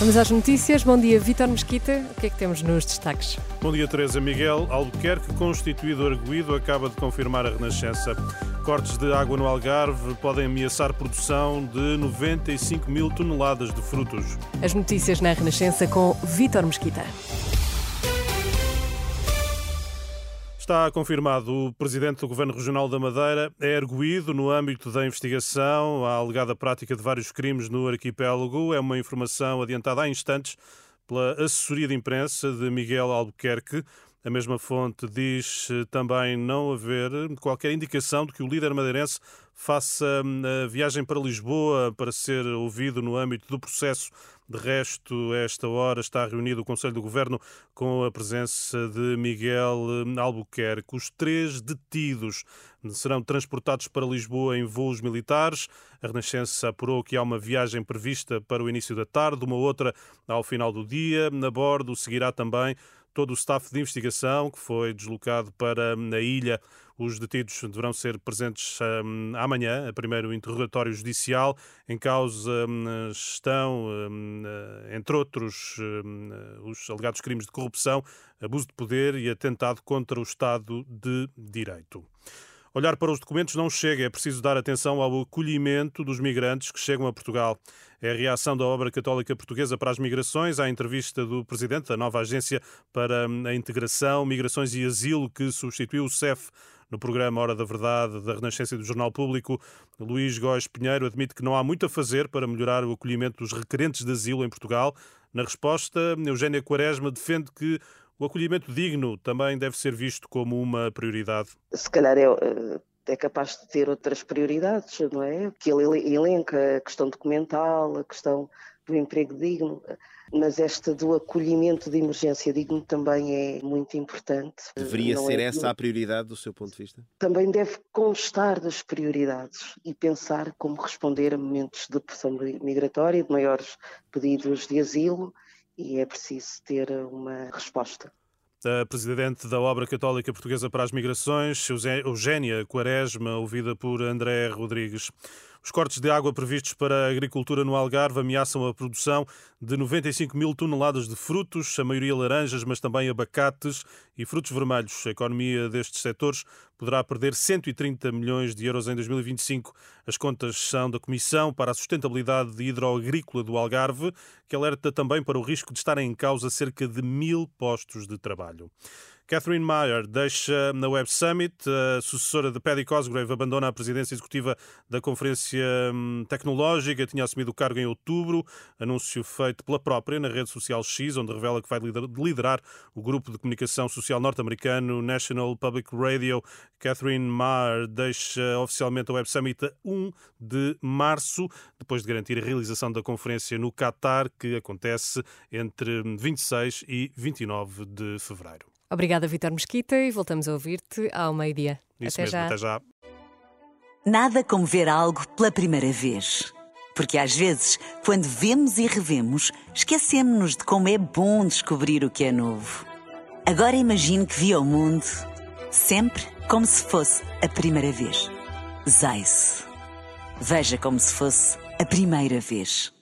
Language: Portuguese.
Vamos às notícias. Bom dia, Vítor Mesquita. O que é que temos nos destaques? Bom dia, Teresa. Miguel Albuquerque, constituído arguído, acaba de confirmar a renascença. Cortes de água no Algarve podem ameaçar produção de 95 mil toneladas de frutos. As notícias na Renascença com Vítor Mesquita. Está confirmado. O presidente do Governo Regional da Madeira é arguído no âmbito da investigação à alegada prática de vários crimes no arquipélago. É uma informação adiantada há instantes pela assessoria de imprensa de Miguel Albuquerque. A mesma fonte diz também não haver qualquer indicação de que o líder madeirense faça hum, a viagem para Lisboa para ser ouvido no âmbito do processo. De resto, esta hora está reunido o Conselho do Governo com a presença de Miguel Albuquerque. Os três detidos serão transportados para Lisboa em voos militares. A Renascença apurou que há uma viagem prevista para o início da tarde, uma outra ao final do dia. A bordo seguirá também todo o staff de investigação que foi deslocado para a ilha. Os detidos deverão ser presentes um, amanhã, a primeiro interrogatório judicial. Em causa um, estão, um, entre outros, hum, os alegados crimes de corrupção, abuso de poder e atentado contra o Estado de Direito. Olhar para os documentos não chega, é preciso dar atenção ao acolhimento dos migrantes que chegam a Portugal. É a reação da obra católica portuguesa para as migrações à entrevista do presidente da nova Agência para a Integração, Migrações e Asilo, que substituiu o CEF no programa Hora da Verdade da Renascença e do Jornal Público. Luís Góes Pinheiro admite que não há muito a fazer para melhorar o acolhimento dos requerentes de asilo em Portugal. Na resposta, Eugénia Quaresma defende que o acolhimento digno também deve ser visto como uma prioridade. Se calhar é, é capaz de ter outras prioridades, não é? Que ele elenca a questão documental, a questão do emprego digno, mas esta do acolhimento de emergência digno também é muito importante. Deveria não ser é, essa a prioridade do seu ponto de vista? Também deve constar das prioridades e pensar como responder a momentos de pressão migratória, de maiores pedidos de asilo e é preciso ter uma resposta. A presidente da Obra Católica Portuguesa para as Migrações, Eugénia Quaresma, ouvida por André Rodrigues. Os cortes de água previstos para a agricultura no Algarve ameaçam a produção de 95 mil toneladas de frutos, a maioria laranjas, mas também abacates e frutos vermelhos. A economia destes setores poderá perder 130 milhões de euros em 2025. As contas são da Comissão para a Sustentabilidade Hidroagrícola do Algarve, que alerta também para o risco de estarem em causa cerca de mil postos de trabalho. Catherine Meyer deixa na Web Summit. A sucessora de Paddy Cosgrave abandona a presidência executiva da Conferência hum, Tecnológica. Tinha assumido o cargo em outubro. Anúncio feito pela própria na rede social X, onde revela que vai liderar o grupo de comunicação social norte-americano National Public Radio. Catherine Meyer deixa oficialmente a Web Summit a 1 de março, depois de garantir a realização da conferência no Qatar, que acontece entre 26 e 29 de fevereiro. Obrigada, Vitor Mesquita, e voltamos a ouvir-te ao meio-dia. Até mesmo, já. até já. Nada como ver algo pela primeira vez. Porque às vezes, quando vemos e revemos, esquecemos-nos de como é bom descobrir o que é novo. Agora imagine que viu o mundo sempre como se fosse a primeira vez. Zais. Veja como se fosse a primeira vez.